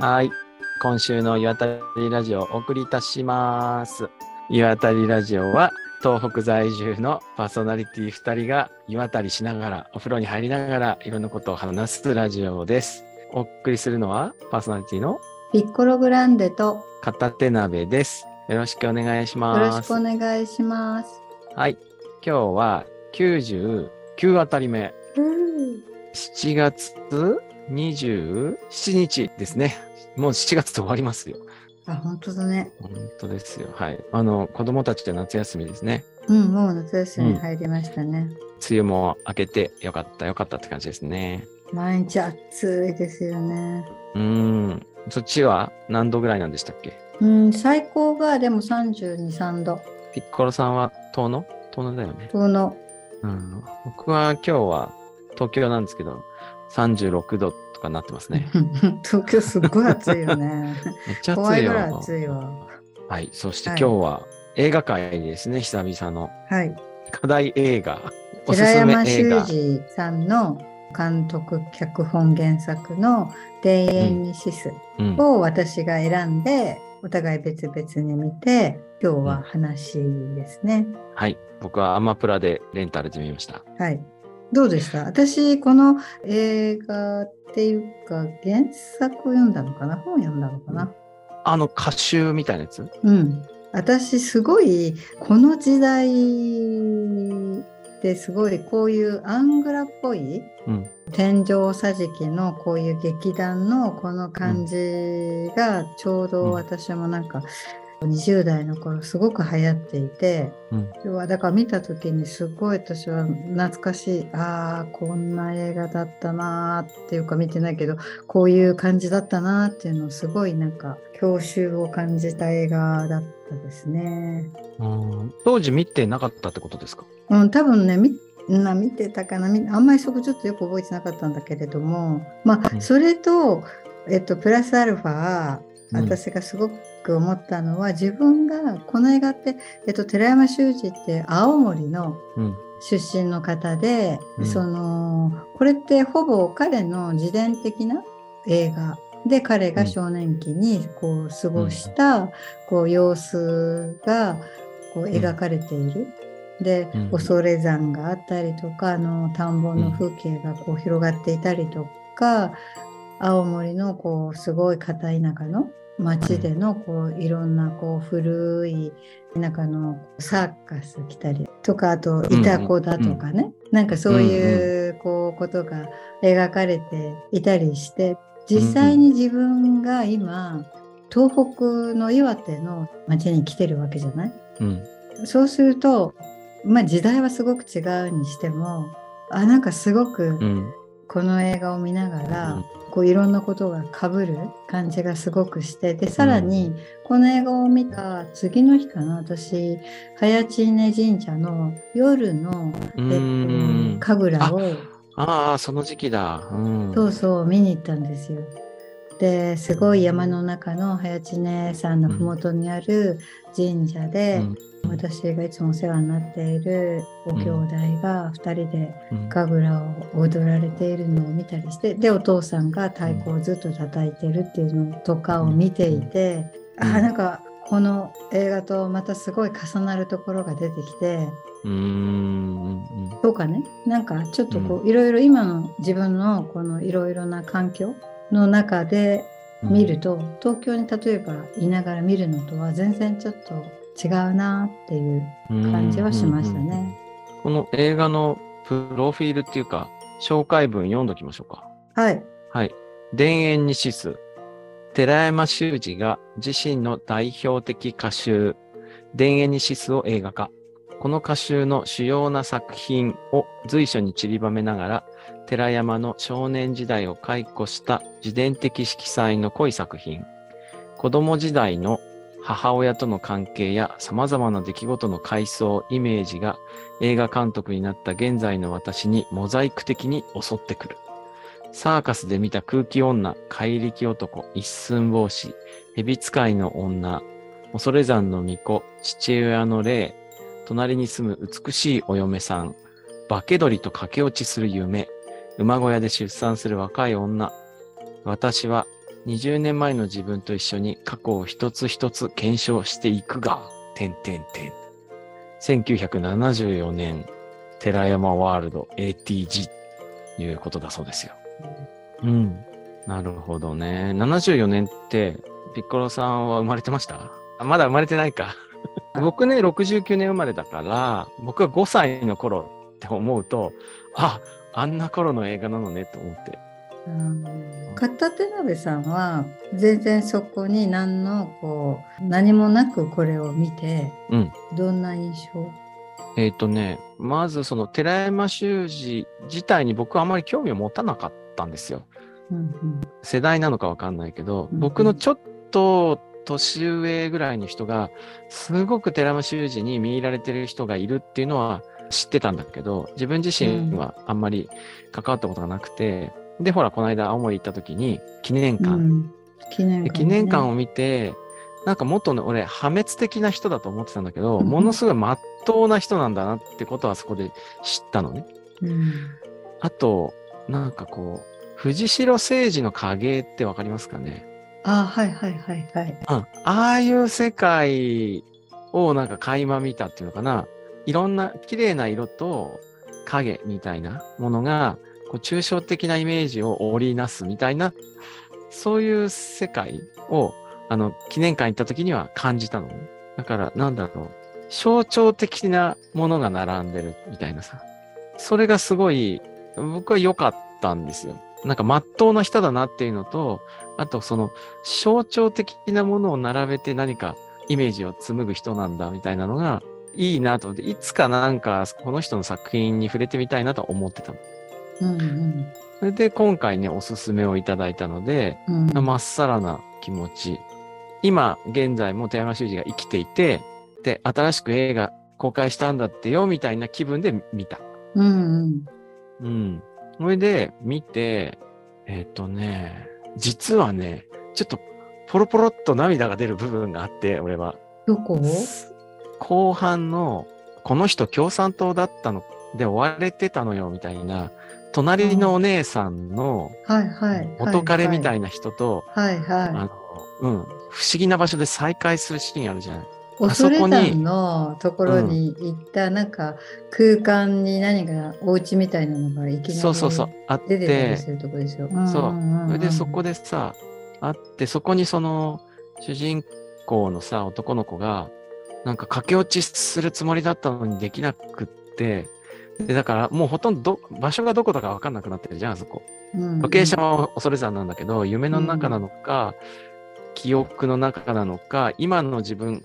はい。今週の岩谷ラジオをお送りいたします。岩谷ラジオは東北在住のパーソナリティ2人が岩谷しながら、お風呂に入りながらいろんなことを話すラジオです。お送りするのはパーソナリティのピッコログランデと片手鍋です。よろしくお願いしよます。ろしくお願いします。はい。今日は99あたり目。7月27日ですね。もう7月で終わりますよ。あ、本当だね。本当ですよ。はい。あの、子供たちで夏休みですね。うん、もう夏休みに入りましたね。梅雨も明けてよかったよかったって感じですね。毎日暑いですよね。うーん。そっちは何度ぐらいなんでしたっけ？うん、最高がでも32、3度。ピッコロさんは遠野？遠野だよね。その、うん。僕は今日は東京なんですけど、36度とかなってますね。東京すっごい暑いよね。めっちゃ暑いよ。らい暑いわ。はい。そしてはい今日は映画界ですね、久々の。はい。課題映画。おす寺すめ山修。司さんの監督、脚本原作の田園にシスうん。を私が選んで、お互い別々に見て、今日は話ですね。はい。僕はアマプラでレンタルで見ました。はい。どうでした私、この映画っていうか、原作読んだのかな？本読んだのかな？あの歌集みたいなやつ？うん。私、すごい、この時代ですごい、こういうアングラっぽい、うん。天井桟敷のこういう劇団のこの感じがちょうど私もなんか20代の頃すごく流行っていて、うん。だから見た時にすごい私は懐かしい。ああこんな映画だったなーっていうか見てないけどこういう感じだったなーっていうのをすごいなんか郷愁を感じた映画だったですね。うん。当時見てなかったってことですか？うん、多分ねみな見てたかな？みあんまりそこちょっとよく覚えてなかったんだけれどもまあ、うん。それと、えっと、プラスアルファうん。私がすごく思ったのは、自分がこの映画って、えっと、寺山修司って青森のうん。出身の方で、うん。そのこれってほぼ彼の自伝的な映画。で彼が少年期にこう過ごしたこう様子がこう描かれている。でうん。恐山があったりとかあの田んぼの風景がこう広がっていたりとか、青森のこうすごい片田舎の町でのこういろんなこう古い田舎のサーカス来たりとかあとイタコだとかね、なんかそういうこうことが描かれていたりして実際に自分が今東北の岩手の町に来てるわけじゃない？うん。そうすると、まあ、時代はすごく違うにしてもあなんかすごくうん。この映画を見ながら、うんこういろんなことがかぶる感じがすごくしてでさらにこの映画を見た次の日かな私早知根神社の夜の、うえんっと、神楽をああ、その時期だ。うん。そうそう見に行ったんですよ。ですごい山の中の早知根山の麓にある神社で、うん。私がいつもお世話になっているご兄弟が2人でうん。神楽を踊られているのを見たりしてでお父さんが太鼓をずっと叩いてるっていうのとかを見ていて、うん。あーなんかこの映画とまたすごい重なるところが出てきて。とかね。なんかちょっとこういろいろ今の自分のこのいろいろな環境の中でうん見ると、東京に例えばいながら見るのとは全然ちょっと違うなっていう感じはしましたね。この映画のプロフィールっていうか、紹介文読んどきましょうか。はい。はい。田園にシス。寺山修司が自身の代表的歌集、田園にシスを映画化。この歌集の主要な作品を随所に散りばめながら、寺山の少年時代を回顧した自伝的色彩の濃い作品。子供時代の母親との関係や様々な出来事の回想、イメージが映画監督になった現在の私にモザイク的に襲ってくる。サーカスで見た空気女、怪力男、一寸法師、蛇使いの女、恐山の巫女、父親の霊、隣に住む美しいお嫁さん、化け鳥と駆け落ちする夢、馬小屋で出産する若い女。私は20年前の自分と一緒に過去を一つ一つ検証していくが、点点点。1974年、寺山ワールド ATG ということだそうですよ。うん。なるほどね。74年って、ピッコロさんは生まれてました？まだ生まれてないか。僕ね、69年生まれだから、僕が5歳の頃って思うと、あ、あんな頃の映画なのねと思って。うん片手鍋さんは全然そこに何のこう何もなくこれを見てうん。どんな印象？えっ、とね、まずその寺山修司自体に僕はあまり興味を持たなかったんですよ。うん世代なのかわかんないけど、うん僕のちょっと年上ぐらいの人が、すごく寺山修司に見入られてる人がいるっていうのは知ってたんだけど、自分自身はあんまり関わったことがなくて、で、ほら、この間青森行った時に記念館、うん。うん記念で館、記念館を見て、なんかもっとね、俺、破滅的な人だと思ってたんだけど、うん。ものすごい真っ当な人なんだなってことはそこで知ったのね。うん。あと、なんかこう、藤代誠二の影ってわかりますかね？あはいはいはいはい。うん。ああいう世界をなんか垣間見たっていうのかな？いろんな綺麗な色と影みたいなものが、こう抽象的なイメージを織りなすみたいな、そういう世界を、あの、記念館行った時には感じたのね。だから、なんだろう。象徴的なものが並んでるみたいなさ。それがすごい、僕は良かったんですよ。なんか、真っ当な人だなっていうのと、あと、その、象徴的なものを並べて何かイメージを紡ぐ人なんだみたいなのがいいなと思って、いつかなんかこの人の作品に触れてみたいなと思ってたの。うんうんそれで今回ね、おすすめをいただいたので、うんまっさらな気持ち。今、現在も寺山修司が生きていて、で、新しく映画公開したんだってよ、みたいな気分で見た。うんうんうん。それで、見て、えっ、とね、実はね、ちょっと、ポロポロっと涙が出る部分があって、俺は。どこ？後半の、この人共産党だったので終われてたのよ、みたいな、隣のお姉さんの元彼みたいいな人と、はいはあの、うん、不思議な場所で再会するシーンあるじゃない。いあそ恐こに山のところに行ったなんか空間に何かお家みたいなのがいきなりそうそうそう、あっ出てたりてす、るとこですよ。そう。それでそこででさ、あって、そこにその主人公のさ、男の子が、なんか駆け落ちするつもりだったのにできなくって、で、だからもうほとんどど場所がどこだかわかんなくなってるじゃん、あそこ。ロケーションは恐山なんだけど、夢の中なのか、記憶の中なのか、今の自分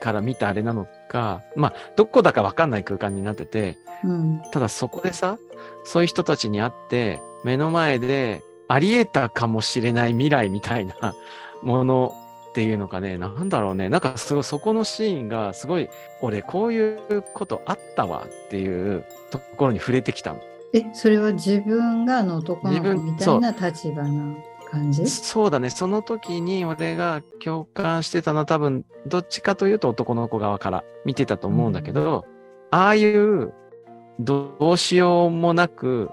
から見たあれなのか、まあ、どこだかわかんない空間になってて、うん。ただそこでさ、そういう人たちに会って、目の前であり得たかもしれない未来みたいなものっていうのかね、なんだろうね。なんかすごいそこのシーンがすごい、俺こういうことあったわっていうところに触れてきたの。えそれは自分があの男の子みたいな立場な感じ？そうだね。その時に俺が共感してたのは多分、どっちかというと男の子側から見てたと思うんだけど、ああいうどうしようもなく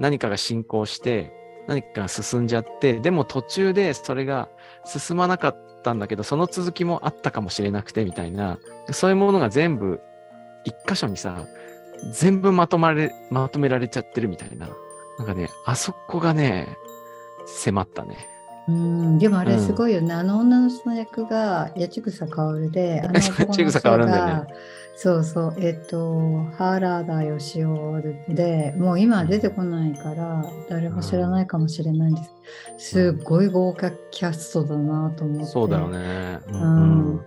何かが進行して、何かが進んじゃって、でも途中でそれが進まなかったんだけど、その続きもあったかもしれなくてみたいな、そういうものが全部一箇所にさ、全部まとまれ、まとめられちゃってるみたいな。なんかね、あそこがね、迫ったね。うんでもあれうん。すごいよね、あの女の人の役が八千草薫で、あ の八千草薫だよね。そうそう、えっと、原田義雄で、もう今は出てこないから、誰も知らないかもしれないんです。すっごい豪華キャストだなと思って。そうだよね。ううん。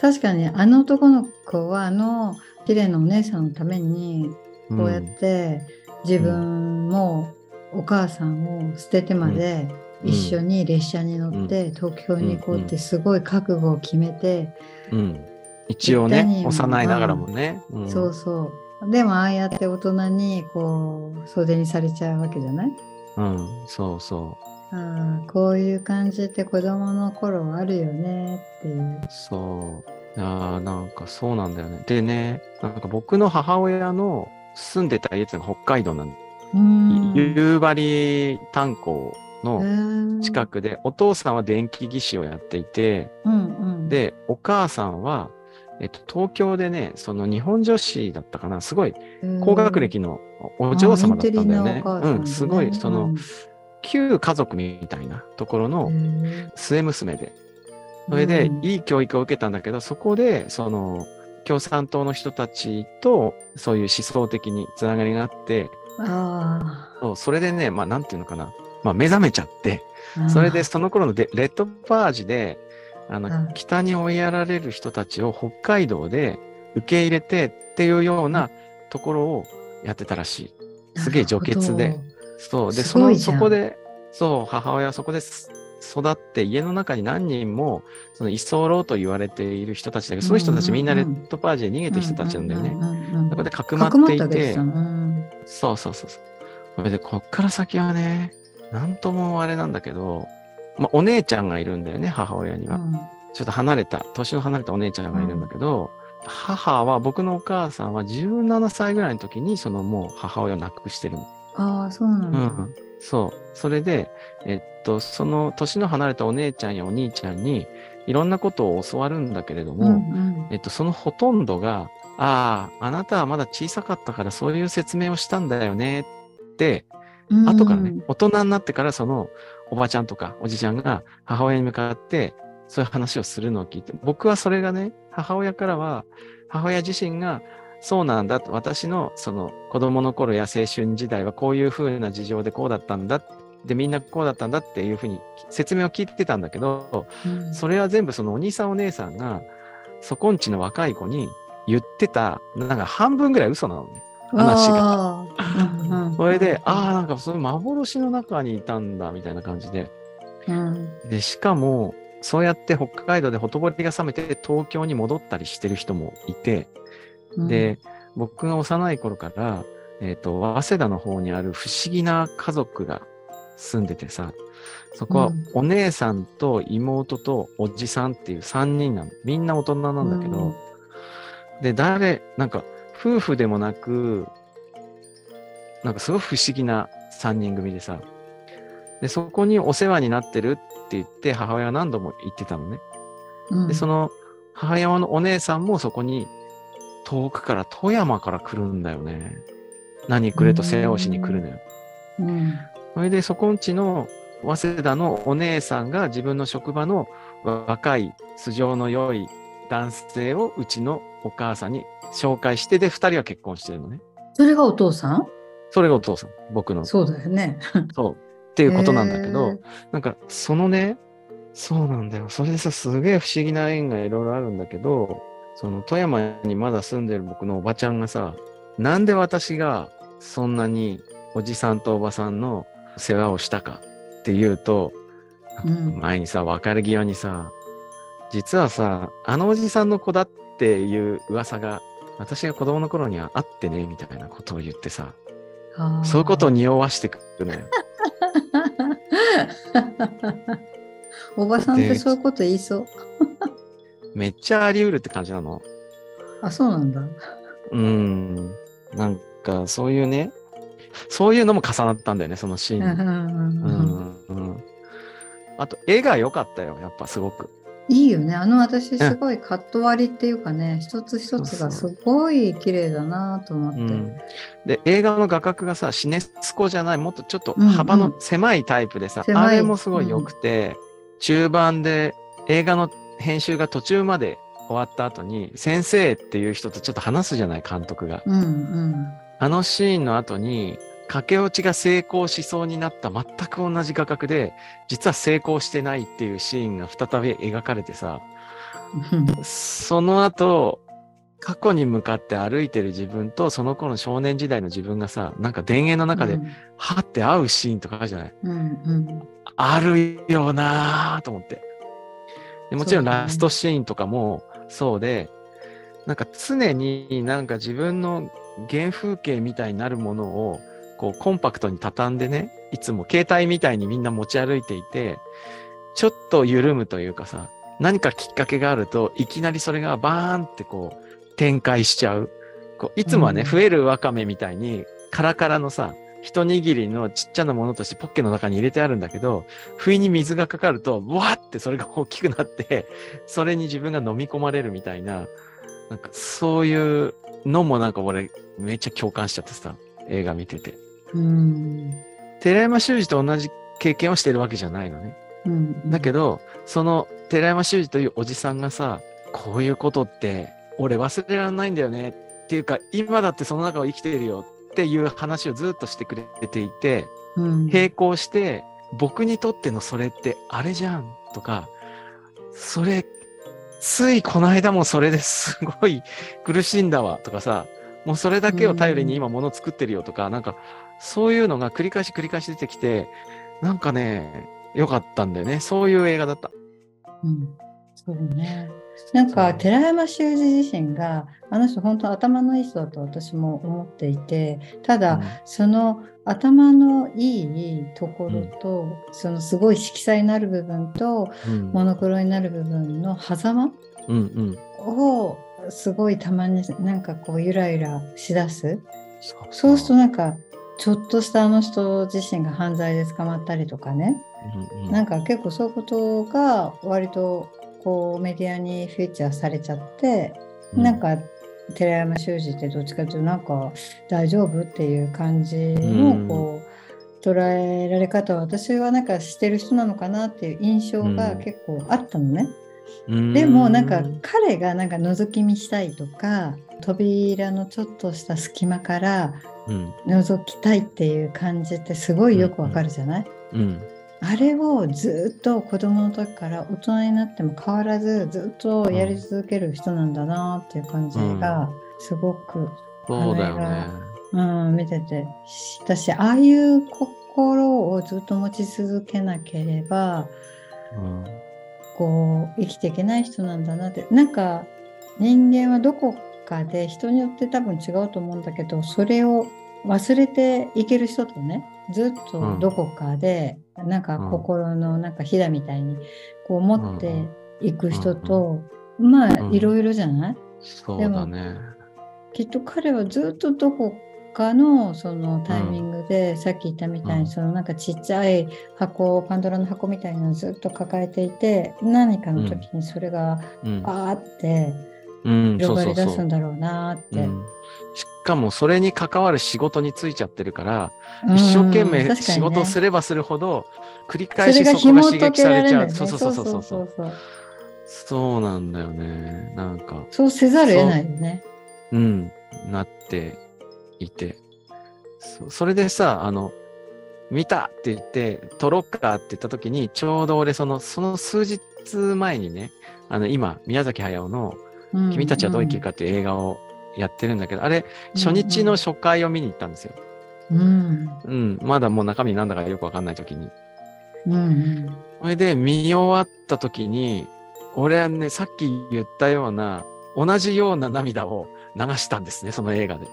確かに、あの男の子は、あの綺麗なお姉さんのために、こうやって自分もお母さんを捨ててまでうん一緒に列車に乗って東京に行こうってすごい覚悟を決めて、うんうん一応ね、幼いながらもね。うんそうそうでもああやって大人にこう袖にされちゃうわけじゃない？うん、そうそああこういう感じって子供の頃あるよねっていう。う。そう。いやーなんかそうなんだよね。でね、なんか僕の母親の住んでた家っていうのが北海道なんで、うん夕張炭鉱の近くで、お父さんは電気技師をやっていて、うんうん、で、お母さんは、えっと、東京でね、その日本女子だったかな、すごい高学歴のお嬢様だったんだよね。うん、すごい、その、旧家族みたいなところの末娘で。それで、いい教育を受けたんだけど、そこで、その、共産党の人たちと、そういう思想的につながりがあって、そうそれでね、まあ、なんていうのかな、まあ、目覚めちゃって、それでその頃のレッドパージで、あの、北に追いやられる人たちを北海道で受け入れてっていうようなところをやってたらしい。すげえ女傑で。そう。で、その、そこで、そう、母親はそこで育って家の中に何人もその居候と言われている人たちだけど、その人たちみんなレッドパージで逃げてる人たちなんだよね。そこでかくまっていて、そうそうそうそう。それでこっから先はね、なんともあれなんだけど、まあ、お姉ちゃんがいるんだよね、母親には。うん、ちょっと離れた、年の離れたお姉ちゃんがいるんだけど、うん、母は、僕のお母さんは17歳ぐらいの時に、そのもう母親を亡くしてるの。ああ、そうなんだ。うん。そう。それで、えっと、その年の離れたお姉ちゃんやお兄ちゃんに、いろんなことを教わるんだけれども、うんうん、えっと、そのほとんどが、ああ、あなたはまだ小さかったからそういう説明をしたんだよねって、後からね、大人になってからそのおばちゃんとかおじちゃんが母親に向かってそういう話をするのを聞いて、僕はそれがね、母親からは、母親自身がそうなんだと、私のその子供の頃や青春時代はこういう風な事情でこうだったんだで、みんなこうだったんだっていうふうに説明を聞いてたんだけど、うん、それは全部そのお兄さんお姉さんが、そこんちの若い子に言ってた、なんか半分ぐらい嘘なのね。話が。それで、ああ、なんかそういう幻の中にいたんだ、みたいな感じで。うん、で、しかも、そうやって北海道でほとぼりが冷めて東京に戻ったりしてる人もいて、うん、で、僕が幼い頃から、えっ、ー、と、早稲田の方にある不思議な家族が住んでてさ、そこはお姉さんと妹とおじさんっていう3人なの。みんな大人なんだけど、うん、で、誰、なんか、夫婦でもなく、なんかすごい不思議な3人組でさ、で、そこにお世話になってるって言って母親は何度も言ってたのね。うん、で、その母親のお姉さんもそこに遠くから富山から来るんだよね。何くれと世話をしに来るのよ。うん、それでそこんちの早稲田のお姉さんが自分の職場の若い素性の良い男性をうちのお母さんに紹介して、で、二人は結婚してるのね。それがお父さん？それがお父さん、僕の。そうだよね。そう。っていうことなんだけど、なんか、そのね、そうなんだよ。それでさ、すげえ不思議な縁がいろいろあるんだけど、その富山にまだ住んでる僕のおばちゃんがさ、なんで私がそんなにおじさんとおばさんの世話をしたかっていうと、うん、前にさ、別れ際にさ、実はさ、あのおじさんの子だっていう噂が私が子供の頃にはあってね、みたいなことを言ってさ、そういうことを匂わしてくるのよ。おばさんってそういうこと言いそう。めっちゃあり得るって感じなの。あ、そうなんだ。うん。なんか、そういうね、そういうのも重なったんだよね、そのシーン。あと、絵が良かったよ、やっぱすごく。いいよね。あの私すごいカット割りっていうかね、一つ一つがすごい綺麗だなと思って、うん、で、映画の画角がさ、シネスコじゃない、もっとちょっと幅の狭いタイプでさ、うんうん、あれもすごい良くて、うん、中盤で映画の編集が途中まで終わった後に、先生っていう人とちょっと話すじゃない、監督が。うんうん、あのシーンの後に、駆け落ちが成功しそうになった全く同じ画角で、実は成功してないっていうシーンが再び描かれてさ、その後、過去に向かって歩いてる自分と、その頃の少年時代の自分がさ、なんか田園の中で、はって会うシーンとかあるじゃない、うんうん、あるよなぁと思って。で。もちろんラストシーンとかもそうで、なんか常になんか自分の原風景みたいになるものをこうコンパクトに畳んでね、いつも携帯みたいにみんな持ち歩いていて、ちょっと緩むというかさ、何かきっかけがあると、いきなりそれがバーンってこう展開しちゃう。こういつもはね、うん、増えるわかめみたいにカラカラのさ、一握りのちっちゃなものとしてポッケの中に入れてあるんだけど、不意に水がかかると、わーってそれが大きくなって、それに自分が飲み込まれるみたいな、なんかそういうのもなんか俺めっちゃ共感しちゃってさ、映画見てて。うん。寺山修司と同じ経験をしてるわけじゃないのね。うん。だけど、その寺山修司というおじさんがさ、こういうことって俺忘れられないんだよねっていうか、今だってその中を生きているよっていう話をずっとしてくれていて、うん、並行して、僕にとってのそれってあれじゃんとか、それ、ついこの間もそれですごい苦しんだわとかさ、もうそれだけを頼りに今物作ってるよとか、なんかそういうのが繰り返し繰り返し出てきて、なんかね、良かったんだよね。そういう映画だった。うん、そうね。なんか寺山修司自身があの人本当頭のいい人だと私も思っていてただ、その頭のいいところと、そのすごい色彩のある部分とうん、モノクロになる部分の狭間うんうん。をすごいたまになんかこうゆらゆらしだすそうそうするとなんかちょっとしたあの人自身が犯罪で捕まったりとかね。うんうん。なんか結構そういうことが割とこうメディアにフィーチャーされちゃって、なん、か寺山修司ってどっちかというとなんか大丈夫っていう感じのこう、捉えられ方を私はなんかしてる人なのかなっていう印象が結構あったのね。うんでもなんか彼がなんか覗き見したいとか扉のちょっとした隙間からうん、覗きたいっていう感じってすごいよくわかるじゃない、うん、あれをずっと子供の時から大人になっても変わらずずっとやり続ける人なんだなっていう感じがすごく、そうだよね。うん見ててしたしああいう心をずっと持ち続けなければうんこう生きていけない人なんだなって。なんか人間はどこかで人によって多分違うと思うんだけどそれを忘れていける人とねずっとどこかで、なんか心のなんかひだみたいにこう持っていく人と、まあうん。いろいろじゃない、そうだね。きっと彼はずっとどこ他のそのタイミングで、うん、さっき言ったみたいに、うん、そのなんかちっちゃい箱パンドラの箱みたいなのをずっと抱えていて何かの時にそれがあって広がり出すんだろうなって。しかもそれに関わる仕事についちゃってるから、一生懸命仕事をすればするほど、繰り返しそこが刺激されちゃう。そうそうそうそうそう。そうなんだよね。なんか。そうせざるを得ないよね。うん。なっていて。そそれでさ、あの、見たって言って、撮ろっかって言った時に、ちょうど俺、その、その数日前にね、あの、今、宮崎駿の、うん君たちはどう生きるかっていう映画をやってるんだけど、あれ、初日の初回を見に行ったんですよ。うんうん、まだもう中身なんだかよくわかんない時に。うんうんそれで見終わった時に、俺はね、さっき言ったような、同じような涙を流したんですね、その映画で。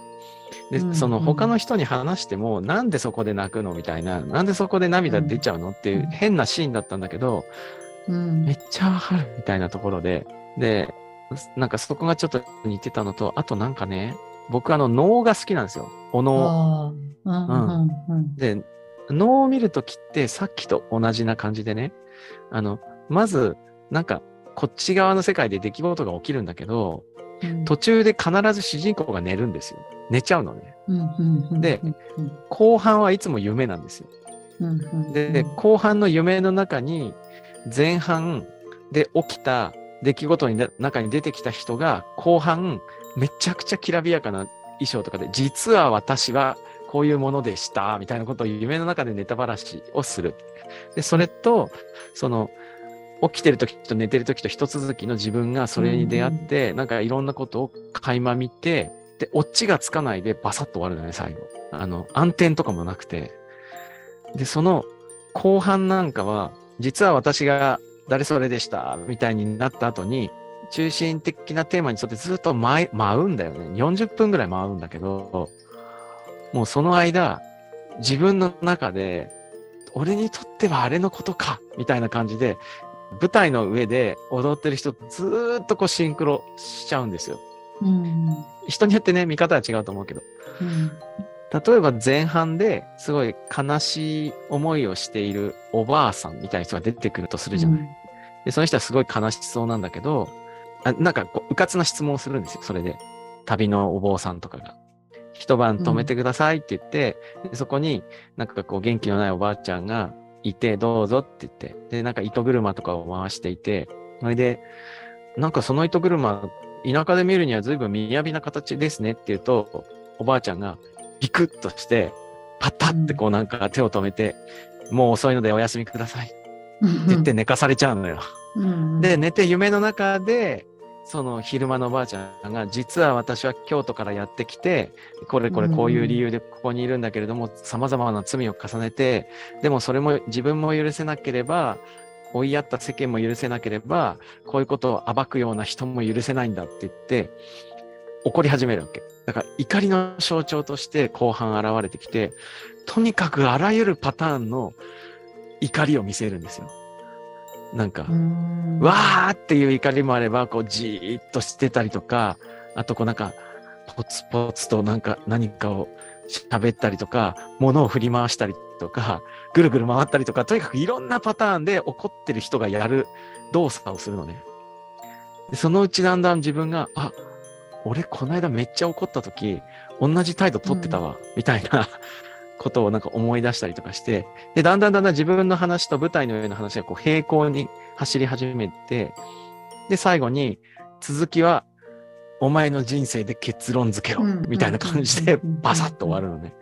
で、うんその他の人に話しても、なんでそこで泣くのみたいな、なんでそこで涙出ちゃうのっていううん。変なシーンだったんだけど、うん。めっちゃわかるみたいなところで、で、なんかそこがちょっと似てたのと、あとなんかね、僕あの能が好きなんですよ。お能。うんうんうん。で、能を見るときってさっきと同じな感じでね、あの、まず、なんか、こっち側の世界で出来事が起きるんだけど、うん途中で必ず主人公が寝るんですよ。寝ちゃうのね。でうん後半はいつも夢なんですよ。で、後半の夢の中に、前半で起きた出来事の中に出てきた人が、後半、めちゃくちゃきらびやかな衣装とかで、実は私はこういうものでした、みたいなことを夢の中でネタばらしをする。で、それと、その、起きてる時と寝てる時と一続きの自分がそれに出会って、なんかいろんなことを垣間見て、で、オチがつかないでバサッと終わるのね、最後。あの、暗転とかもなくて。で、その後半なんかは、実は私が誰それでした、みたいになった後に、中心的なテーマに沿ってずっと舞い舞うんだよね。40分ぐらい舞うんだけど、もうその間、自分の中で、俺にとってはあれのことか、みたいな感じで、舞台の上で踊ってる人とずーっとこうシンクロしちゃうんですよ。うん人によってね、見方は違うと思うけど。うん例えば前半ですごい悲しい思いをしているおばあさんみたいな人が出てくるとするじゃない。で、その人はすごい悲しそうなんだけど、あなんかこう、うかつな質問をするんですよ、それで。旅のお坊さんとかが。一晩止めてくださいって言って、でそこになんかこう元気のないおばあちゃんがいて、どうぞって言って、で、なんか糸車とかを回していて、それで、なんかその糸車、田舎で見るには随分雅な形ですねって言うと、おばあちゃんがビクッとして、パタってこうなんか手を止めて、もう遅いのでお休みくださいって言って 寝かされちゃうのよ。うん。で、寝て夢の中で、その昼間のおばあちゃんが、実は私は京都からやってきて、これこれこういう理由でここにいるんだけれども、様々な罪を重ねて、でもそれも自分も許せなければ、追いやった世間も許せなければ、こういうことを暴くような人も許せないんだって言って、怒り始めるわけ。だから怒りの象徴として後半現れてきて、とにかくあらゆるパターンの怒りを見せるんですよ。なんか、うんわーっていう怒りもあれば、こうじーっとしてたりとか、あとこうなんか、ポツポツとなんか何かを喋ったりとか、物を振り回したりとか、ぐるぐる回ったりとか、とにかくいろんなパターンで怒ってる人がやる動作をするのね。でそのうちだんだん自分が、あ、俺この間めっちゃ怒った時、同じ態度取ってたわ、みたいなことをなんか思い出したりとかして、で、だんだんだんだん自分の話と舞台の上の話がこう平行に走り始めて、で、最後に続きは、お前の人生で結論付けろうん、みたいな感じでバサッと終わるのね。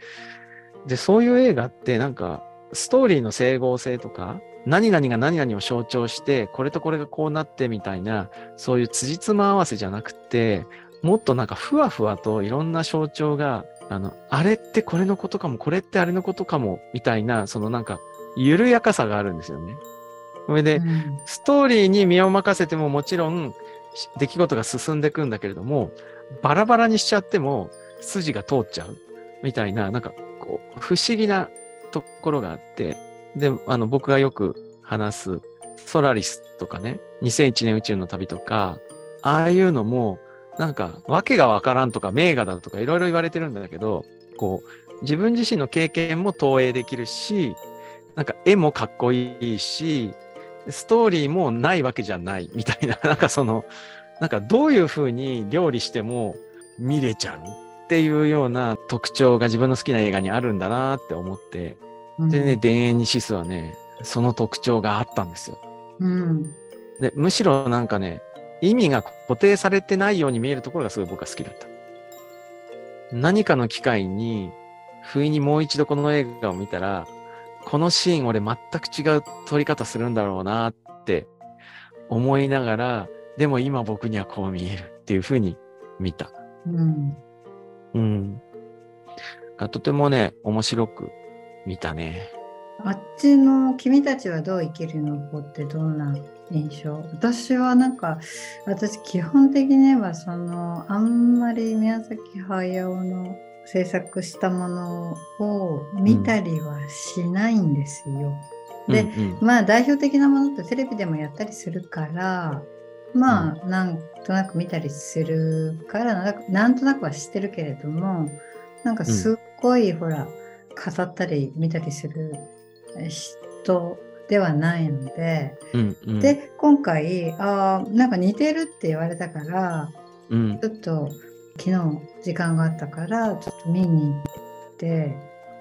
で、そういう映画ってなんか、ストーリーの整合性とか、何々が何々を象徴して、これとこれがこうなってみたいな、そういう辻褄合わせじゃなくて、もっとなんかふわふわといろんな象徴が、あの、あれってこれのことかも、これってあれのことかも、みたいな、そのなんか、緩やかさがあるんですよね。それで、うんストーリーに身を任せてももちろんし出来事が進んでいくんだけれども、バラバラにしちゃっても筋が通っちゃうみたいな、なんかこう、不思議なところがあって、で、あの、僕がよく話すソラリスとかね、2001年宇宙の旅とか、ああいうのも、なんか、わけがわからんとか、名画だとか、いろいろ言われてるんだけど、こう、自分自身の経験も投影できるし、なんか絵もかっこいいし、ストーリーもないわけじゃないみたいな、なんかその、なんかどういう風に料理しても見れちゃうっていうような特徴が自分の好きな映画にあるんだなって思って、でね、田園にシスはね、その特徴があったんですよ。うんで、むしろなんかね、意味が固定されてないように見えるところがすごい僕は好きだった。何かの機会に、不意にもう一度この映画を見たら、このシーン俺全く違う撮り方するんだろうなって思いながら、でも今僕にはこう見えるっていうふうに見た。うんうん。がとてもね、面白く見たね。あっちの君たちはどう生きるの子ってどんな印象？私はなんか私基本的にはそのあんまり宮崎駿の制作したものを見たりはしないんですよ。でうん。まあ代表的なものってテレビでもやったりするからまあなんとなく見たりするからなんとなくは知ってるけれどもなんかすっごいほら語ったり見たりする人ではないので、うんうん、で今回あーなんか似てるって言われたからうん。ちょっと昨日時間があったからちょっと見に行って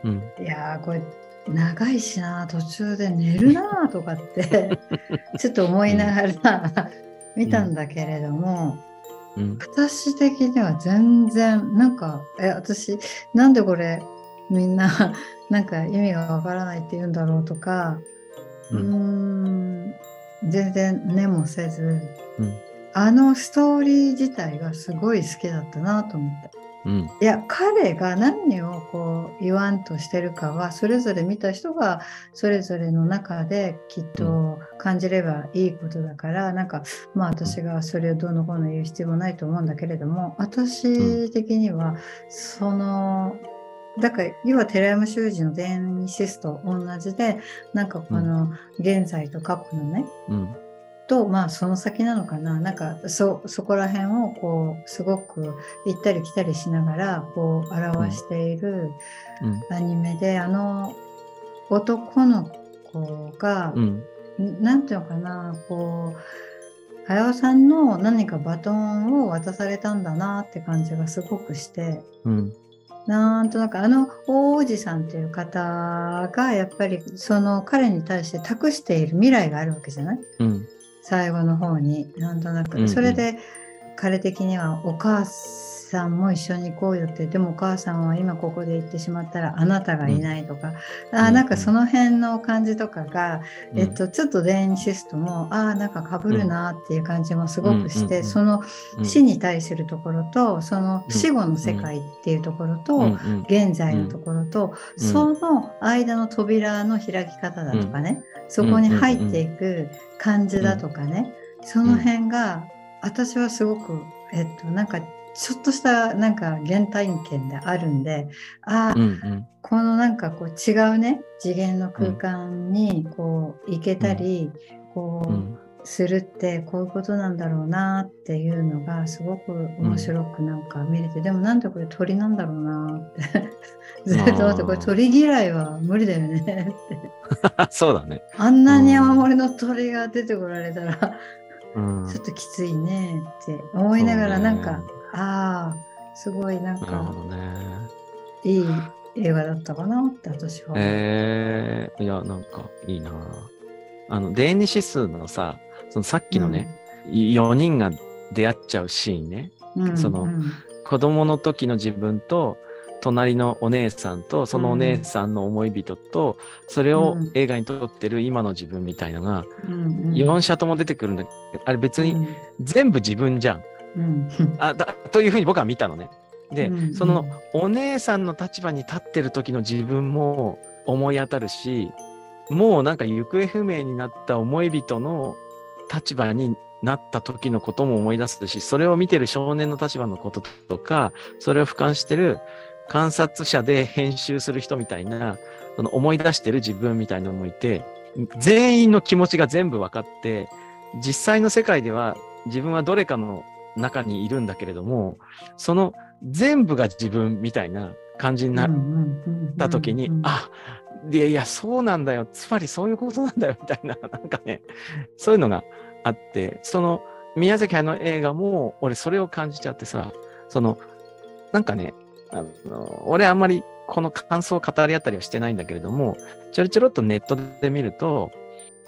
うん。いやーこれ長いしな途中で寝るなとかって ちょっと思いながら見たんだけれども、うん。私的には全然なんかえ私なんでこれみんな なんか意味がわからないって言うんだろうとかうーん全然寝もせず、うん。あのストーリー自体がすごい好きだったなと思って。うん。いや彼が何をこう言わんとしてるかはそれぞれ見た人がそれぞれの中できっと感じればいいことだから、なんかまあ私がそれをどうのこうの言う必要もないと思うんだけれども私的にはそのだから要は寺山修司の田園シスと同じでなんかこの現在と過去のねうんとまあその先なのかななんかそそこら辺をこうすごく行ったり来たりしながらこう表しているうん。アニメで、あの男の子が、うん。なんていうのかなこう早尾さんの何かバトンを渡されたんだなって感じがすごくして。うん。なんとなくあの大おじさんという方がやっぱりその彼に対して託している未来があるわけじゃない？うん。最後の方になんとなく、うんうん。それで彼的にはお母さんも一緒に行こうよってでもお母さんは今ここで行ってしまったらあなたがいないとか、あーなんかその辺の感じとかが、えっと、ちょっとデンシストもああなんかかぶるなっていう感じもすごくして、うん。うん。うん。そのうん、死に対するところとその死後の世界っていうところと、うん。うん。現在のところと、うん。その間の扉の開き方だとかね、そこに入っていく感じだとかね、その辺が私はすごくえっとなんかちょっとしたなんか原体験であるんでああ、うんうん。このなんかこう違うね次元の空間にこう行けたり、こう、うん。するってこういうことなんだろうなっていうのがすごく面白くなんか見れて、でもなんでこれ鳥なんだろうなって。ずっと思ってこれ鳥嫌いは無理だよねって。そうだね。あんなに山盛りの鳥が出てこられたらうん。ちょっときついねって思いながらなんか、ああすごいなんなるかほどね。いい映画だったかなって私は。えー、いや、なんかいいなあの、デーニシスのさ、そのさっきのね、4人が出会っちゃうシーンね。うん、そのうん子供の時の自分と、隣のお姉さんと、そのお姉さんの思い人と、それをうん映画に撮ってる今の自分みたいのが、うんうん4社とも出てくるんだけど、あれ別にうん全部自分じゃん。うんあだというふうに僕は見たのね。で、うんそのお姉さんの立場に立ってる時の自分も思い当たるし、もうなんか行方不明になった思い人の立場になった時のことも思い出すし、それを見てる少年の立場のこととか、それを俯瞰してる観察者で編集する人みたいな、その思い出してる自分みたいなのもいて、全員の気持ちが全部分かって、実際の世界では自分はどれかの中にいるんだけれども、その全部が自分みたいな感じになった時に、あ、いやいや、そうなんだよ。つまりそういうことなんだよ、みたいな、なんかね、そういうのがあって、その宮崎駿の映画も、俺それを感じちゃってさ、その、なんかね、あの俺あんまりこの感想を語り合ったりはしてないんだけれども、ちょろちょろっとネットで見ると、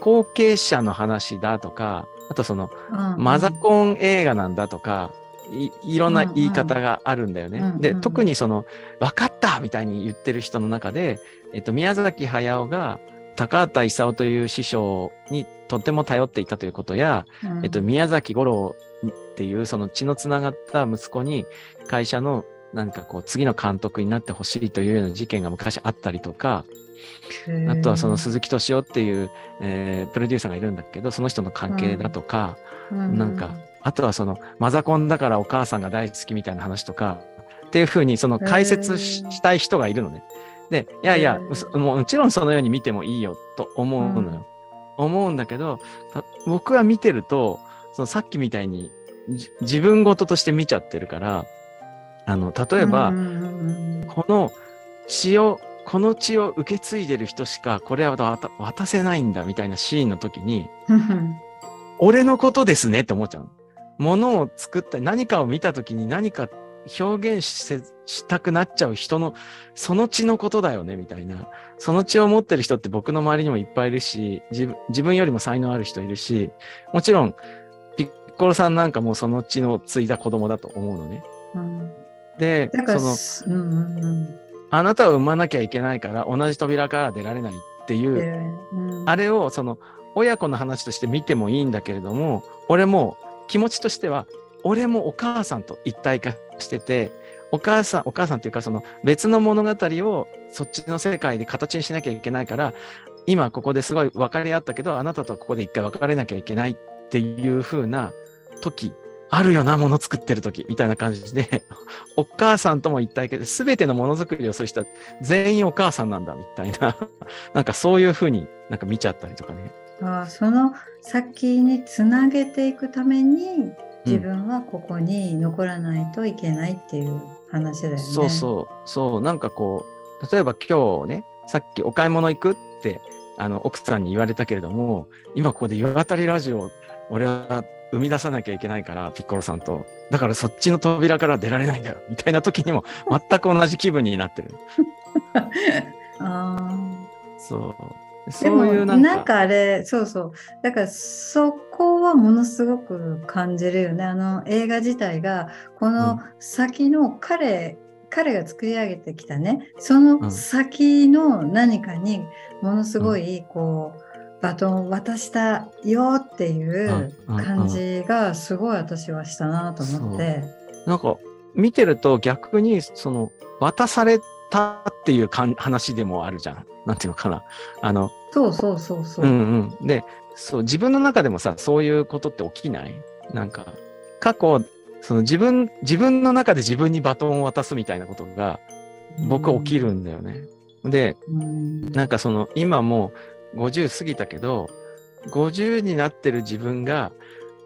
後継者の話だとか、あとその、マザコン映画なんだとか、いいろんな言い方があるんだよね。で、うんうんうん特にその、分かったみたいに言ってる人の中で、えっと、宮崎駿が高畑勲という師匠にとっても頼っていたということや、えっと、宮崎五郎っていうその血のつながった息子に会社のなんかこう次の監督になってほしいというような事件が昔あったりとか、あとはその鈴木敏夫っていう、えープロデューサーがいるんだけど、その人の関係だとか、なんか、あとはそのマザコンだからお母さんが大好きみたいな話とか、っていうふうにその解説したい人がいるのね。で、いやいやももちろんそのように見てもいいよと思うのよ。思うんだけど、た僕は見てると、そのさっきみたいにじ自分事として見ちゃってるから、あの、例えば、この血を、この血を受け継いでる人しかこれは渡渡せないんだみたいなシーンの時に、うん俺のことですねって思っちゃうの。ものを作ったり、何かを見た時に何か表現ししたくなっちゃう人の、その血のことだよねみたいな。その血を持ってる人って僕の周りにもいっぱいいるし、自分自分よりも才能ある人いるし、もちろん、ピッコロさんなんかもその血の継いだ子供だと思うのね。うんで、その、うんうんうん。あなたを産まなきゃいけないから同じ扉から出られないっていう、でうん。あれをその親子の話として見てもいいんだけれども、俺も気持ちとしては、俺もお母さんと一体化してて、お母さん、お母さんっていうかその別の物語をそっちの世界で形にしなきゃいけないから、今ここですごい分かり合ったけど、あなたとここで一回別れなきゃいけないっていう風な時、あるよな、もの作ってる時、みたいな感じで、お母さんとも一体化で、すべてのものづくりをする人は全員お母さんなんだ、みたいな、なんかそういう風になんか見ちゃったりとかね。あその先につなげていくために自分はここに残らないといけないっていう話だよね。そうそう、そう、なんかこう、例えば今日ね、さっきお買い物行くって、あの、奥さんに言われたけれども、今ここで夜当たりラジオ、俺は生み出さなきゃいけないから、ピッコロさんと。だからそっちの扉から出られないんだよ、みたいな時にも、全く同じ気分になってる。あそう。ーでもそういうななんんか、かあれそうそう。だからそこはものすごく感じるよね。あの映画自体がこの先の彼、彼が作り上げてきたね。その先の何かにものすごいこうバトンを渡したよっていう感じがすごい私はしたなと思って。なんか、見てると逆に、その、渡されたっていうかん話でもあるじゃん。なんていうのかな。あの、そうそうそうそう。うんうん。で、そう、自分の中でもさ、そういうことって起きない？なんか、過去、その自分、自分の中で自分にバトンを渡すみたいなことが、僕起きるんだよね。で、うん。なんかその、今もう50過ぎたけど、50になってる自分が、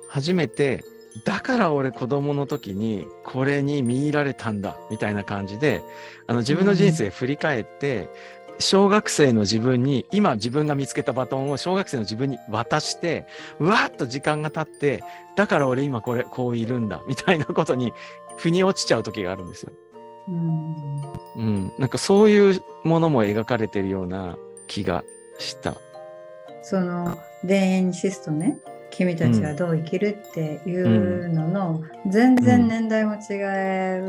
初めて、だから俺子供の時にこれに見入られたんだ、みたいな感じで、あの自分の人生振り返って、小学生の自分に、今自分が見つけたバトンを小学生の自分に渡して、うわーっと時間が経って、だから俺今これ、こういるんだ、みたいなことに、腑に落ちちゃう時があるんですよ。うんうん。なんかそういうものも描かれてるような気がした。その田園シストね君たちはどう生きるっていうのの、全然年代も違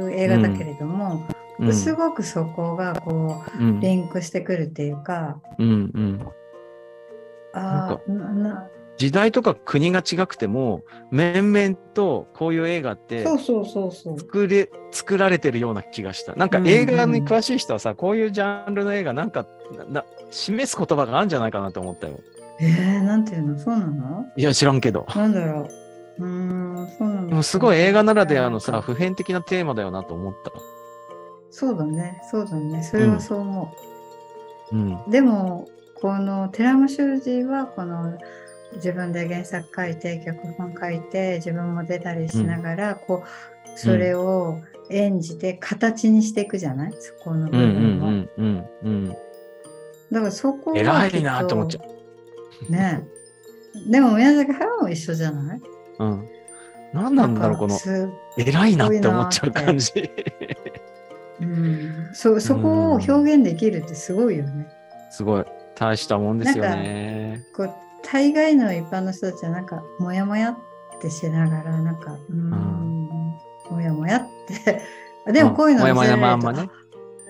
う映画だけれども、うん。すごくそこがこうんうリンクしてくるっていうか、うんうん。ああなな時代とか国が違くても、面々とこういう映画ってそうそうそうそう。作れ、作られてるような気がした。なんかうん映画に詳しい人はさ、こういうジャンルの映画なんか、なな示す言葉があるんじゃないかなと思ったよ。えー、なんていうの？そうなの？いや、知らんけど。なんだろう。うーん、そうなのすごい映画ならではのさ、普遍的なテーマだよなと思った。そうだね、そうだね。それはそう思う。うん。でもこの寺山修司はこの自分で原作書いて脚本書いて自分も出たりしながら、こうそれを演じて形にしていくじゃない？そこの部うんうん分を。うんうんうん。だからそこは偉いなと思っちゃう。ねでも宮崎駿も一緒じゃない？うん。何なんだろう、この、す偉いなって思っちゃう感じ。うん、そそこを表現できるってすごいよね。すごい。大したもんですよね。こう大概の一般の人たちはなんかモヤモヤってしながらなんかうーん。モヤモヤって。でもこういうのもせられるとんまね。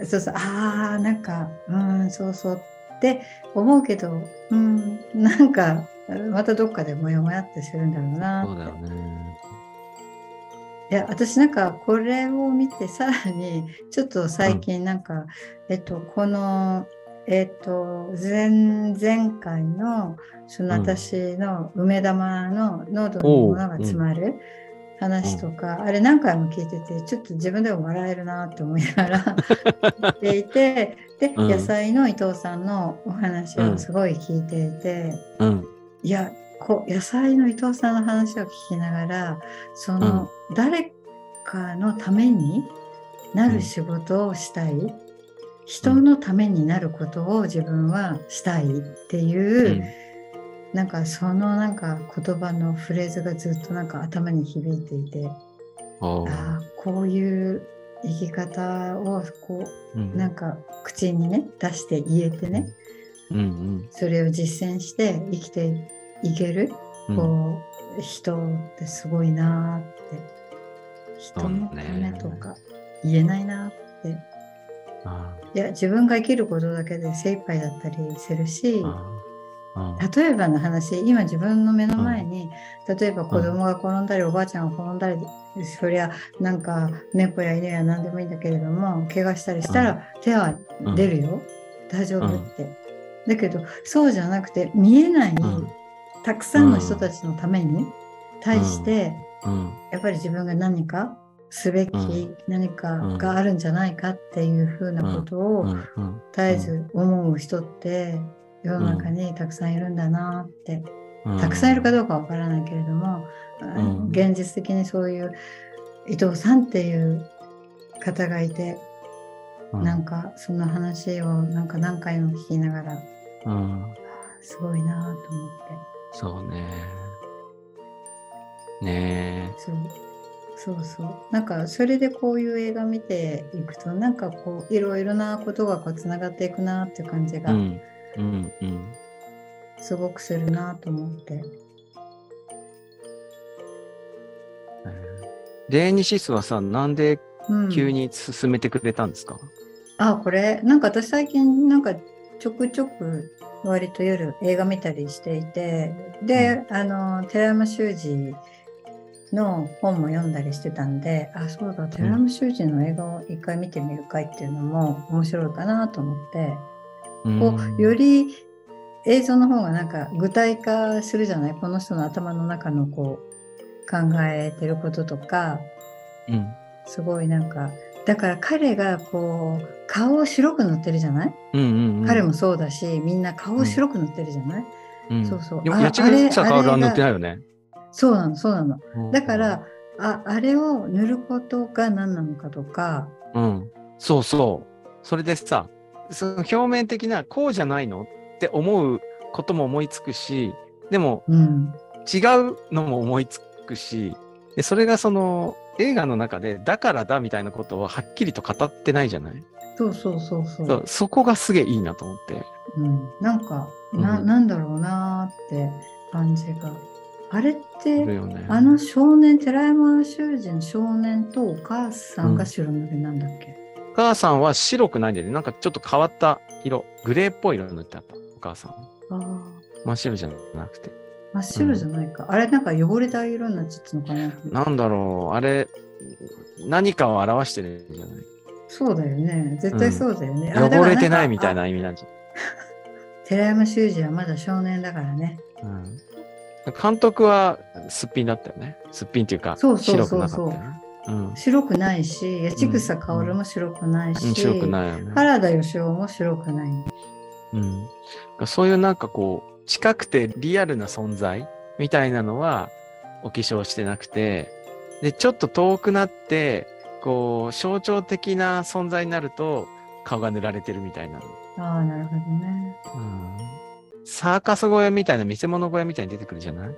あそうそう。あーなんかうーんそうそうって思うけどうんなんかまたどっかでモヤモヤってするんだろうなそうだよね。いや私なんかこれを見てさらにちょっと最近なんか、えっとこのえっと前々回のそのうん私の梅玉の喉に物が詰まる話とか、あれ何回も聞いててちょっと自分でも笑えるなって思いながら 聞いていてで、うん野菜の伊藤さんのお話をすごい聞いていて。うん。いやこう野菜の伊藤さんの話を聞きながらその、誰かのためになる仕事をしたい、人のためになることを自分はしたいっていう、なんかそのなんか言葉のフレーズがずっとなんか頭に響いていてああ。こういう生き方をこううなんか口にね出して言えてね、うんうん。それを実践して生きていけるうん。こう人ってすごいなーって。人のためとか言えないなって。あいや自分が生きることだけで精一杯だったりするし例えばの話今自分の目の前に、例えば子供が転んだり、おばあちゃんが転んだりそりゃなんか猫や犬や何でもいいんだけれども怪我したりしたら手は出るよ、大丈夫って、だけどそうじゃなくて見えない、うん。たくさんの人たちのために対して、うん。やっぱり自分が何かすべきうん。何かがあるんじゃないかっていうふうなことを絶えず思う人って世の中にたくさんいるんだなって、うん。たくさんいるかどうかわからないけれども、ん。現実的にそういう伊藤さんっていう方がいて、うん。なんかその話をなんか何回も聞きながらうん。すごいなと思って。そうね。ねそうそうそうなんかそれでこういう映画見ていくとなんかこういろいろなことがこうつながっていくなっていう感じえ。が。すごくするなと思って、デーニシスはさ、なんでうん、急に進めてくれたんですか、あこれなんか私最近なんかちょくちょく割と夜映画見たりしていてで、あの寺山修司の本も読んだりしてたんであそうだ寺山修司の映画を一回見てみるかいっていうのも面白いかなと思って、こうより映像の方がなんか具体化するじゃない？この人の頭の中のこう考えてることとか。うん。すごいなんかだから彼がこう顔を白く塗ってるじゃない、うんうんうん。彼もそうだしみんな顔を白く塗ってるじゃない、うん、そうそう。あでも、八千草薫は塗ってないよね。そうなのそうなの。うん。だから、ああれを塗ることが何なのかとか。うん。そうそう。それでさ、その表面的なこうじゃないのって思うことも思いつくし、でもうん。違うのも思いつくし、でそれがその映画の中でだからだみたいなことをはっきりと語ってないじゃない？そうそうそうそう。そこがすげえいいなと思って。うん、なんかな,、うん。なんだろうなーって感じがあれっすてね。あの少年寺山修司の少年とお母さんが白塗りなんだっけ、お母さんは白くないんだよね。なんかちょっと変わった色、グレーっぽい色塗ってあった。お母さん。ああ真っ白じゃなくて。真っ白じゃないか、あれなんか汚れた色になっちゃったのかな？なんだろう、あれ、何かを表してるんじゃない？そうだよね絶対そうだよね、あだから汚れてないみたいな意味なんじあ寺山修司はまだ少年だからねゃん。うん。監督はすっぴんだったよね。すっぴんっていうか、そうそう白くそうそうなかったよね。うん。白くないし八千草薫も白くないし、うん白くないよね。原田芳雄も白くないうん。そういうなんかこう、近くてリアルな存在みたいなのはお化粧してなくて、で、ちょっと遠くなって、こう、象徴的な存在になると顔が塗られてるみたいな。ああなるほどねうん。サーカス小屋みたいな見せ物小屋みたいに出てくるじゃない？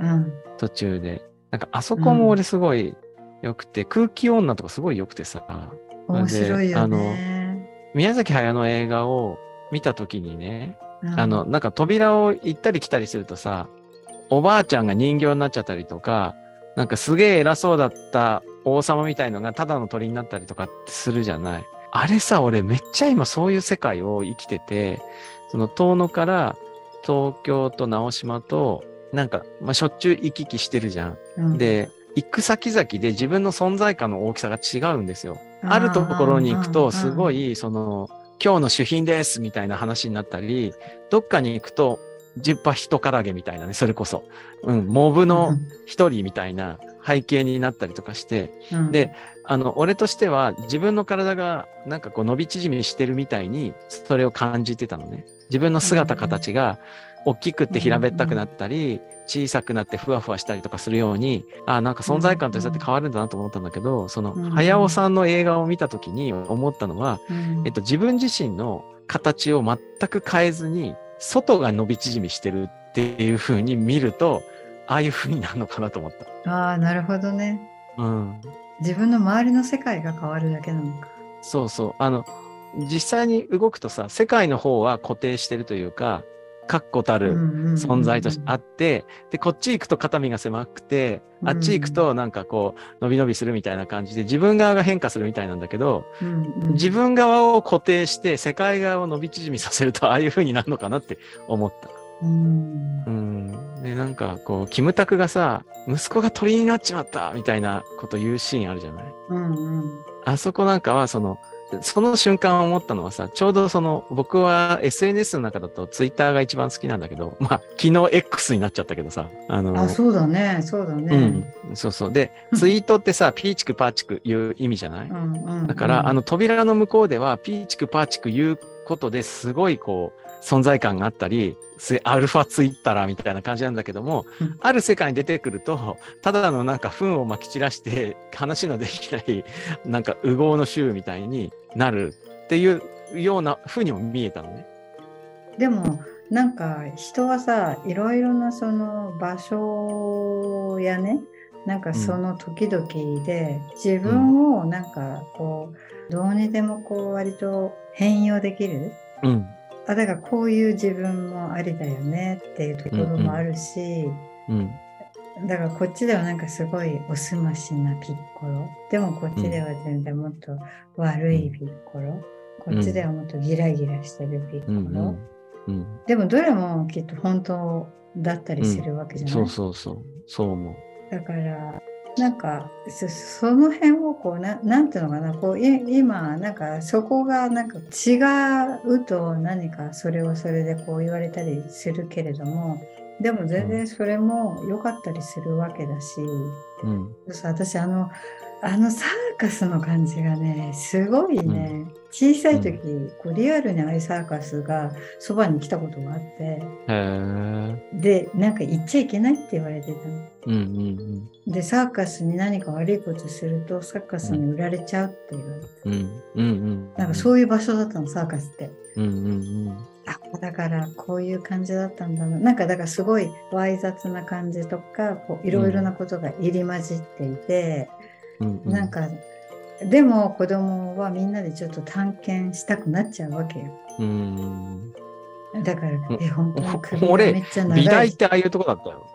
うん。途中で。なんかあそこも俺すごい良くて、空気女とかすごい良くてさ、面白いよね。宮崎駿の映画を見た時にね、うん。あの、なんか扉を行ったり来たりするとさ、おばあちゃんが人形になっちゃったりとか、なんかすげえ偉そうだった王様みたいのがただの鳥になったりとかってするじゃない？あれさ、俺めっちゃ今そういう世界を生きてて、その遠野から東京と直島と、なんか、まあ、しょっちゅう行き来してるじゃん。うんで、行く先々で自分の存在感の大きさが違うんですよ。あるところに行くと、すごい、その、今日の主品ですみたいな話になったり、どっかに行くと、ジュッパ人からげみたいなね、それこそ。うん、モブの一人みたいな背景になったりとかして、うんで、あの、俺としては自分の体がなんかこう伸び縮みしてるみたいに、それを感じてたのね。自分の姿形が大きくって平べったくなったり、小さくなってふわふわしたりとかするように、あなんか存在感とそうやって変わるんだなと思ったんだけど、そのうん、早尾さんの映画を見たときに思ったのは、うんえっと、自分自身の形を全く変えずに、外が伸び縮みしてるっていう風に見ると、ああいう風になるのかなと思った。ああなるほどねうん。自分の周りの世界が変わるだけなのかそうそう。あの、実際に動くとさ、世界の方は固定してるというか、確固たる存在としてあって、で、こっち行くと肩身が狭くて、あっち行くとなんかこう、伸び伸びするみたいな感じで、自分側が変化するみたいなんだけど、自分側を固定して、世界側を伸び縮みさせると、ああいう風になるのかなって思った。うん。うん。で、なんかこう、キムタクがさ、息子が鳥になっちまったみたいなこと言うシーンあるじゃない？うんうん。あそこなんかは、その、その瞬間思ったのはさ、ちょうどその、僕は SNS の中だとツイッターが一番好きなんだけど、まあ、昨日 X になっちゃったけどさ、あの、あそうだね。そうだうねん、そうそう。で、ツイートってさ、ピーチクパーチク言う意味じゃない、うんうん。だから、あの、扉の向こうでは、ピーチクパーチク言うことですごいこう、存在感があったり、すアルファツイッターみたいな感じなんだけども、うんある世界に出てくると、ただのなんか糞をまき散らして、話のできない、なんか右往の衆みたいになるっていうような風にも見えたのね。でもなんか人はさいろいろなその場所やねなんかその時々で自分をなんかこうどうにでもこう割と変容できるうん。あだからこういう自分もありだよねっていうところもあるし、うん。だからこっちではなんかすごいおすましなピッコロでもこっちでは全然もっと悪いピッコロ、こっちではもっとギラギラしてるピッコうん。ロ、うん。うん。でもどれもきっと本当だったりするわけじゃない、そうそうそう。そう思う。だからなんかそその辺をこうななんていうのかなこうい今なんかそこがなんか違うと何かそれをそれでこう言われたりするけれどもでも全然それも良かったりするわけだし、うん。私あのあのサーカスの感じがねすごいね、小さい時、こうリアルにああいうサーカスがそばに来たことがあって。でなんか行っちゃいけないって言われてたの。うんうんでサーカスに何か悪いことするとサーカスに売られちゃうって言われて、うん。うん。うんうん。なんかそういう場所だったのサーカスって。うんうんうん。あだからこういう感じだったんだななんかだからすごいわい雑な感じとかいろいろなことが入り混じっていて、うんうん。なんかでも子供はみんなでちょっと探検したくなっちゃうわけよ。うん。だから、んえ、本当にお首が俺めっちゃ長い。美大ってああいうとこだったよ。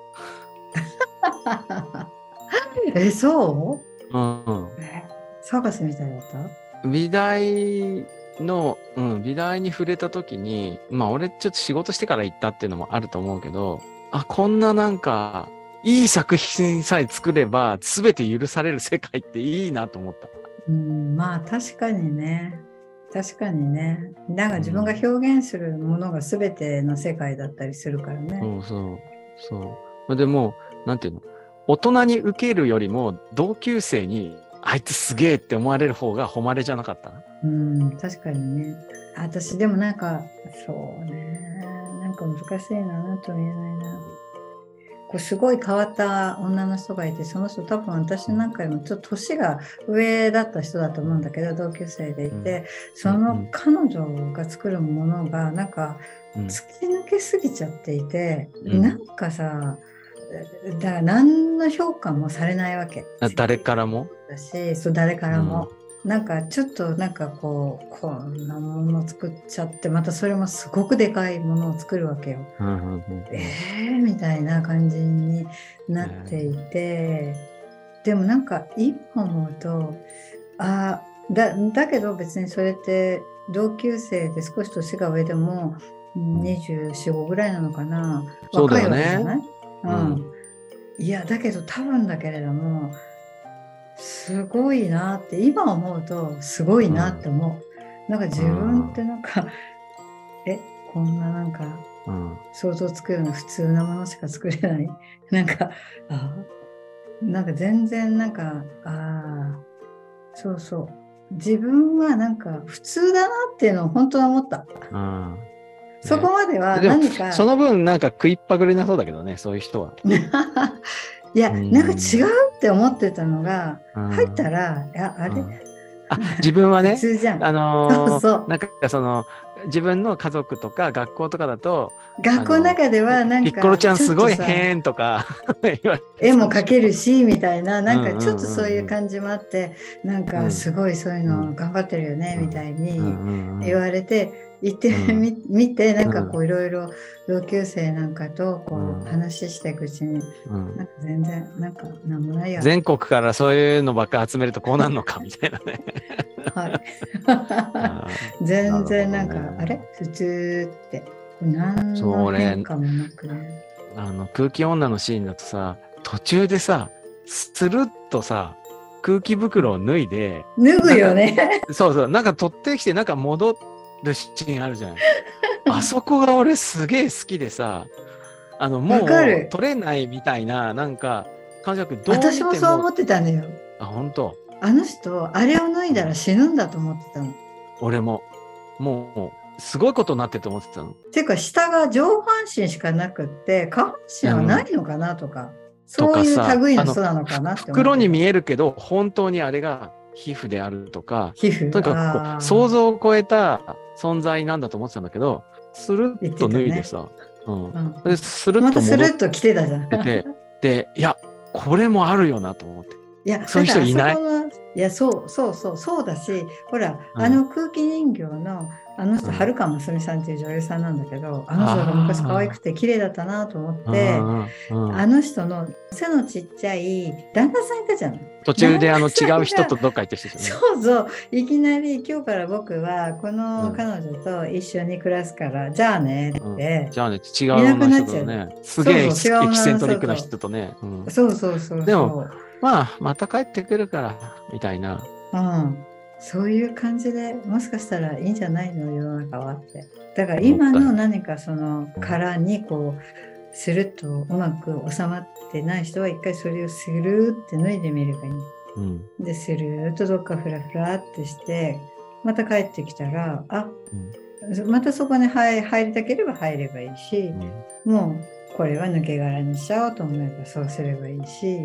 え、そう？うん。えサーカスみたいだった？美大の、うん、美大に触れた時に、まあ俺ちょっと仕事してから行ったっていうのもあると思うけど、あ、こんななんか、いい作品さえ作れば全て許される世界っていいなと思った。うん、まあ確かにね。確かにね。なんか自分が表現するものが全ての世界だったりするからね。そうそう。そう。でも、なんていうの？大人に受けるよりも同級生にあいつすげえって思われる方が誉れじゃなかった？うん、確かにね。私でもなんか、そうね。なんか難しいな、とも言えないな。こうすごい変わった女の人がいて、その人多分私なんかよりもちょっと年が上だった人だと思うんだけど、同級生でいて、その彼女が作るものがなんかうん。突き抜けすぎちゃっていて、うん。なんかさ、だから何の評価もされないわけ。あ誰からも？だし、そう誰からも。なんかちょっとなんかこうこんなものを作っちゃってまたそれもすごくでかいものを作るわけよ。えーみたいな感じになっていて、でもなんか今思うとあだだけど別にそれって同級生で少し年が上でも245ぐらいなのかな。そうだよね。若いわけじゃない、ううんん、いやだけど多分だけれどもすごいなって今思うとすごいなって思う、なんか自分ってなんか、えこんななんかうん。想像つくような普通なものしか作れない。なんかあなんか全然なんかあーそうそう。自分はなんか普通だなっていうのを本当は思った、うん。そこまでは何かその分なんか食いっぱぐれなそうだけどねそういう人は。いやうん。なんか違うって思ってたのがうん。入ったらいやあれ、うん。あ自分はね 普通じゃん。あのーそうそう。なんかその自分の家族とか学校とかだと学校の中ではなんかピッコロちゃんすごい変とか 絵も描けるしみたいななんかちょっとそういう感じもあってなんかすごいそういうの頑張ってるよねみたいに言われて行ってうん。み見てなんかこういろいろ同級生なんかとこう話していくうちにうん。なんか全然なんかなんもないや全国からそういうのばっか集めるとこうなるのかみたいなね。はい。全然なんかね。あれ？普通って。何の変化もなくね。あの空気女のシーンだとさ途中でさスルッとさ空気袋を脱いで脱ぐよね。そうそうなんか取ってきてなんか戻るシーンあるじゃん。あそこが俺すげえ好きでさあのもう取れないみたいななんか感覚どう私もそう思ってたんだよ。あ本当？あの人あれを脱いだら死ぬんだと思ってたの。俺も。もうすごいことになってると思ってたの。ていうか下が上半身しかなくって下半身はないのかなとか、そういう類の人なのかなって袋に見えるけど、本当にあれが皮膚であるとか、皮膚？とにかく想像を超えた存在なんだと思ってたんだけど、スルッと脱いでさ、うん。うんで、スルまッと戻ったスルッと来てたじゃん。てて、で、いや、これもあるよなと思って。いや、そういう人いない？いや、そうそうそう、そうだし、ほら、うんあの空気人形の、あの人、うん。春川真澄さんっていう女優さんなんだけど、あの人が昔可愛くて綺麗だったなと思って、うんうんあの人の背のちっちゃい旦那さんいたじゃん。途中であの違う人とどっか行ってる人ね。そうそう、いきなり今日から僕はこのうん。彼女と一緒に暮らすから、じゃあねって、じゃあね、違う女の人とね、すげえエキセントリックな人とね、そうそうそう。でもまあ、また帰ってくるから、みたいな。うん、そういう感じでもしかしたらいいんじゃないの世の中はって。だから今の何かその殻にこうスルッとうまく収まってない人は一回それをスルーって脱いでみればいい。うん。でスルーっとどっかフラフラってしてまた帰ってきたらあまたそこに入入りたければ入ればいいしう、んもうこれは抜け殻にしちゃおうと思えばそうすればいいし。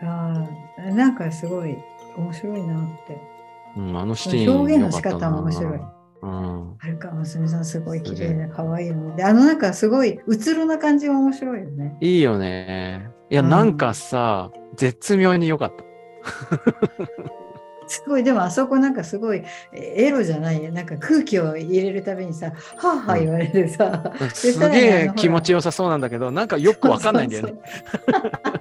ああ、なんかすごい面白いなって。うんうんあのシーン表現の仕方も面白い。うん。はるかまみさんすごい綺麗すで可愛いよね。で、あのなんかすごいうつろな感じが面白いよね。いいよね。いや、うんなんかさ、絶妙に良かった。すごい、でもあそこなんかすごいえエロじゃないよ。なんか空気を入れるたびにさ、はあはあ言われてさ。すさらにげえ気持ちよさそうなんだけど、なんかよくわかんないんだよね。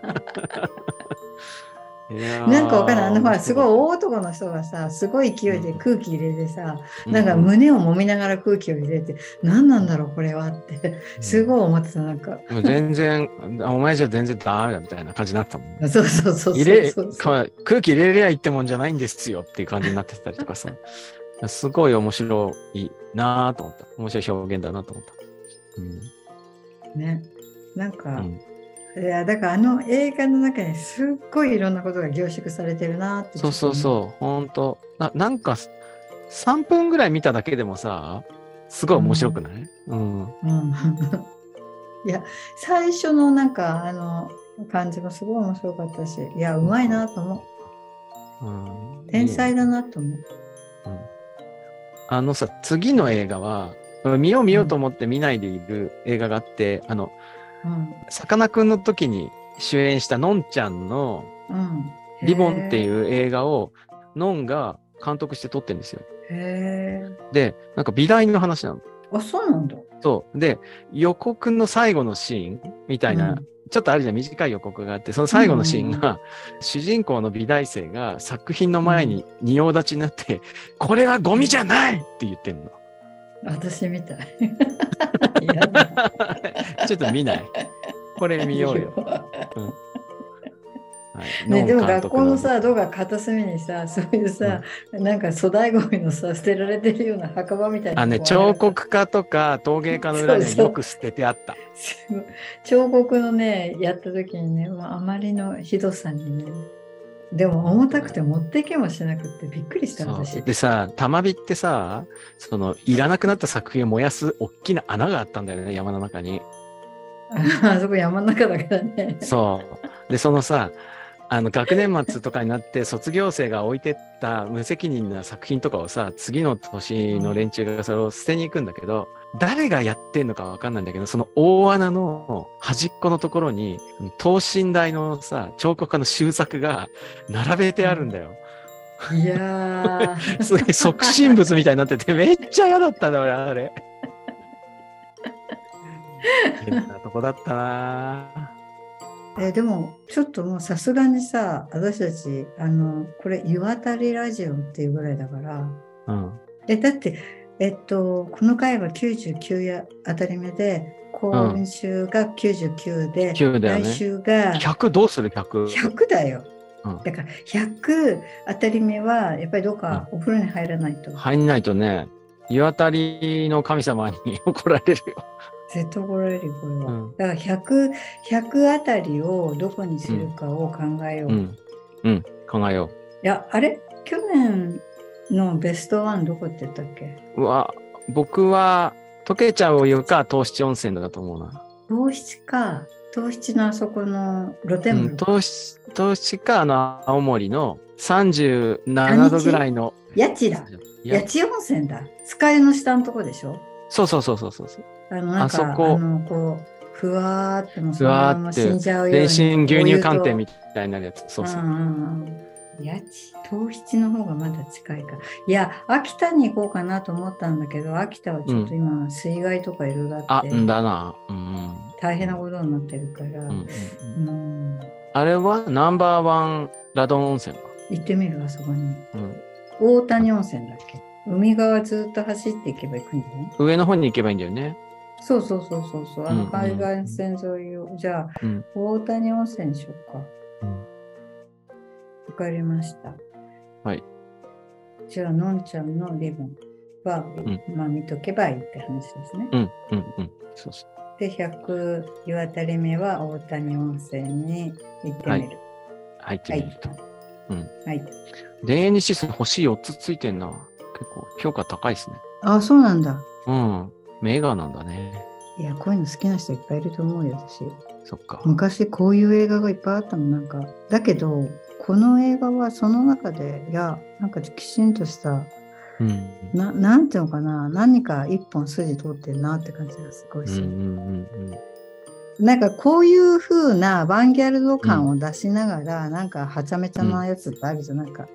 なんかわかんない。あのほら、すごい大男の人がさ、すごい勢いで空気入れてさ、なんかう胸を揉みながら空気を入れて、何なんだろう、これはって、すごい思ってた、なんか。全然、あお前じゃ全然ダメだみたいな感じになったもんね。そうそうそう入れ空気入れりゃいいってもんじゃないんですよっていう感じになってたりとかさ。すごい面白いなぁと思った。面白い表現だなと思った。うんね。なんか、うんいやだからあの映画の中にすっごいいろんなことが凝縮されてるなってそうそうそう、ほんと。ななんか、3分ぐらい見ただけでもさ、すごい面白くない、うん、う。うん、いや最初のなんかあの感じもすごい面白かったしいやうまいなと思う。うん。天才だなと思う。うん。あのさ、次の映画は、見よう見ようと思って見ないでいる映画があって、あの、うんさかなクンの時に主演したのんちゃんのうん、リボンってう。いう映画を、のんが監督して撮ってるんですよ。へで、なんか美大の話なの。ーあそうなんだ。そう。で、予告の最後のシーンみたいな、うんちょっとあるじゃん、短い予告があって、その最後のシーンが、主人公の美大生が作品の前に仁王立ちになって、これはゴミじゃないって言ってんの。私みたい。ちょっと見ない。これ見ようよ。はいね、でも学校のさ、どうか片隅にさ、そういうさ、なんか粗大ゴミのさ、捨てられてるような墓場みたいなあね、彫刻家とか陶芸家の裏によく捨ててあった。すごい彫刻のね、やった時にね、まあ、あまりのひどさにね、でも重たくて持ってけもしなくてびっくりした私。でさ、玉火ってさ、その、いらなくなった作品を燃やす大きな穴があったんだよね、山の中に。あそこ山の中だからね。そう。で、そのさ、あの、学年末とかになって卒業生が置いてった無責任な作品とかをさ、次の年の連中がそれを捨てに行くんだけど、誰がやってんのかわかんないんだけど、その大穴の端っこのところに、等身大のさ、彫刻家の修作が並べてあるんだよ。いやー すごい即身仏みたいになってて、めっちゃ嫌だったんだ、俺、あれ。変なとこだったなえでもちょっともうさすがにさ私たちあのこれ「湯あたりラジオ」っていうぐらいだからうん。えだってえっとこの回は99や当たり目で今週が99で、9だよね来週が100どうする？100? 100だよ。うんだから100当たり目はやっぱりどっかお風呂に入らないと、入んないとね、湯あたりの神様に 怒られるよ。絶対怒られるよこれは。うんだから100 100あたりをどこにするかを考えよう。いうん。うん。考えよやあれ？去年のベストワンどこって言ったっけ？う。うわ、僕は溶けちゃうお湯か糖質温泉だと思うな。糖質か。糖質のあそこの露天うん、風呂。糖質、糖質か、あの、青森の37度ぐらいの。八千だ。や八千温泉だ。スカイの下のとこでしょ？そうそうそうそうそうそう。あの、なんか、ああそこの、こう、ふわーってもうふわーってそのまま死んじゃうように。全身牛乳寒天みたいなるやつ。そうそう。んうんうん。八千、糖質の方がまだ近いか。いや、秋田に行こうかなと思ったんだけど、秋田はちょっと今、水害とかいろいろああっ、て、んだな。うんうん。大変なことになってるから、うんうんうんうんあれはナンバーワンラドン温泉か？行ってみるあそこに。うん、大谷温泉だっけ？海側ずっと走っていけば行くんじゃない上の方に行けばいいんだよね。そうそうそうそうそう。あうんうんの海岸線沿いを、じゃあ、うん。大谷温泉にしようか。うんわかりました。はい。じゃあ、のんちゃんのリボンは、んまあ見とけばいいって話ですね。うん。うん。うん。そうそう。で、100湯あたり目は大谷温泉に行ってみる。入ってはいみると。。うんはい。田園にシス星4つついてんな。結構評価高いですね。あ、そうなんだ。うん。名画なんだね。いや、こういうの好きな人いっぱいいると思うよ、私。そっか。昔こういう映画がいっぱいあったもんなんかだけどこの映画はその中でいやなんかきちんとしたうん。ななんていうのかな何か一本筋通ってるなって感じがすごいする、うんうんうんうん。なんかこういう風なアバンギャルド感を出しながら、なんかはちゃめちゃなやつってあるじゃん、なんか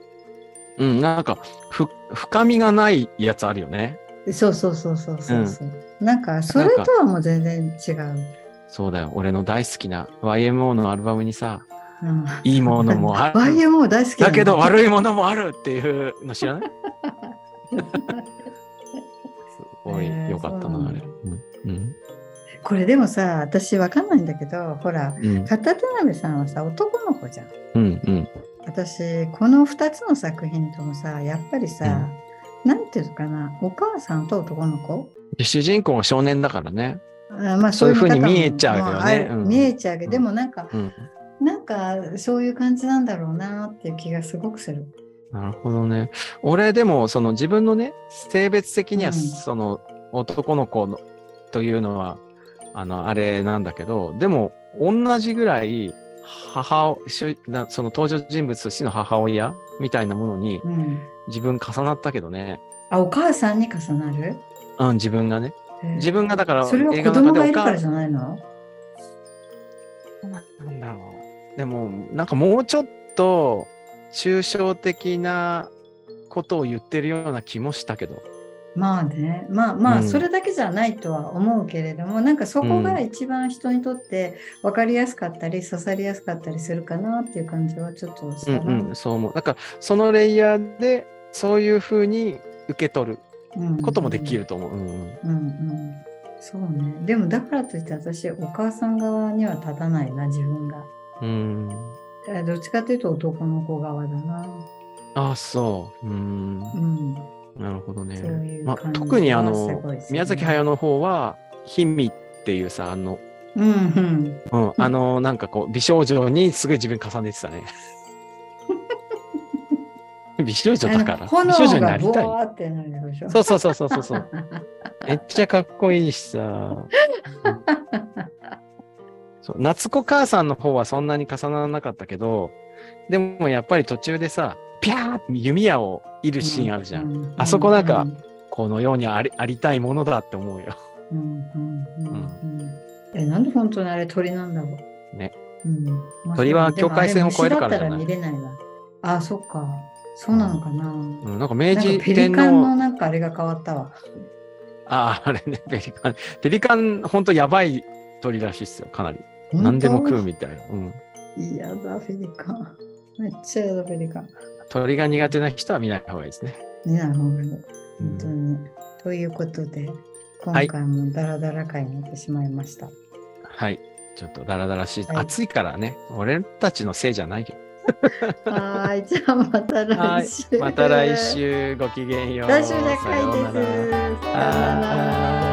うん、なんか、ふ、深みがないやつあるよね。そうそうそうそうそうそう、なんかそれとはもう全然違う、そうだよ。俺の大好きな YMO のアルバムにさ、うん、いいものもある。YMO 大好きだけど悪いものもあるっていうの知らない？すごい良かったな、あれ。うん。これでもさ私わかんないんだけどほらうん。片手鍋さんはさ男の子じゃんうん。うん。私この2つの作品ともさやっぱりさ、なんていうのかなお母さんと男の子？で主人公が少年だからね。あまあそういう風に見えちゃうよねまああるうん見えちゃうけど、うんでもなんか、うん。なんかそういう感じなんだろうなっていう気がすごくする。なるほどね。俺でも、その自分のね、性別的には、うんその男の子のというのは、あの、あれなんだけど、でも、同じぐらい、母その登場人物としての母親みたいなものにうん、自分重なったけどね。あお母さんに重なる？うん、自分がね。自分がだからそれは子映画の中で供がいるからじゃないの？なんだろう。でも、なんかもうちょっと抽象的なことを言ってるような気もしたけど。まあねまあまあうんそれだけじゃないとは思うけれども、なんかそこが一番人にとって分かりやすかったり刺さりやすかったりするかなっていう感じはちょっとしたな。うんうん、そう思う。だから、そのレイヤーで、そういうふうに受け取るうんこともできると思う。うんうんうんうん、そうね。でもだからといって私、お母さん側には立たないな、自分が。うん。えどっちかというと男の子側だな。あ、そう。うん。うん。なるほどね。そういうまあ、特にあすのね宮崎駿の方は、卑弥っていうさ、あの、うんうん。うん、あの、なんかこう、美少女にすごい自分重ねてたね。美少女だから。美少女になりたい。そうそうそうそうそう。めっちゃかっこいいしさ。夏子母さんの方はそんなに重ならなかったけど、でもやっぱり途中でさ、ピャーって弓矢を射るシーンあるじゃん。うあそこなんかうんこのようにありありたいものだって思うよ。うんうんなんで本当にあれ鳥なんだろう。ね。鳥は境界線を越えるからじゃないあ。あ、そっか。そうなのかな。うん、なんか明治かペリ天カンの皇、なんかあれが変わったわ。ああ、あれね、ペリカン。ペリカン、ほんとやばい鳥らしいっすよ、かなり。何でも食うみたいな。うん。嫌だ、ペリカン。めっちゃ嫌だ、ペリカン。鳥が苦手な人は見ない方がいいですね。見ない方がいい。うん本当に。ということで、今はい回もダラダラ会になってしまいました。はい。ちょっとダラダラしい。はい暑いからね。俺たちのせいじゃないけど。はーい、じゃあまたはい来週。また来。週ごきげんよう。来週じゃ会です。さようなら。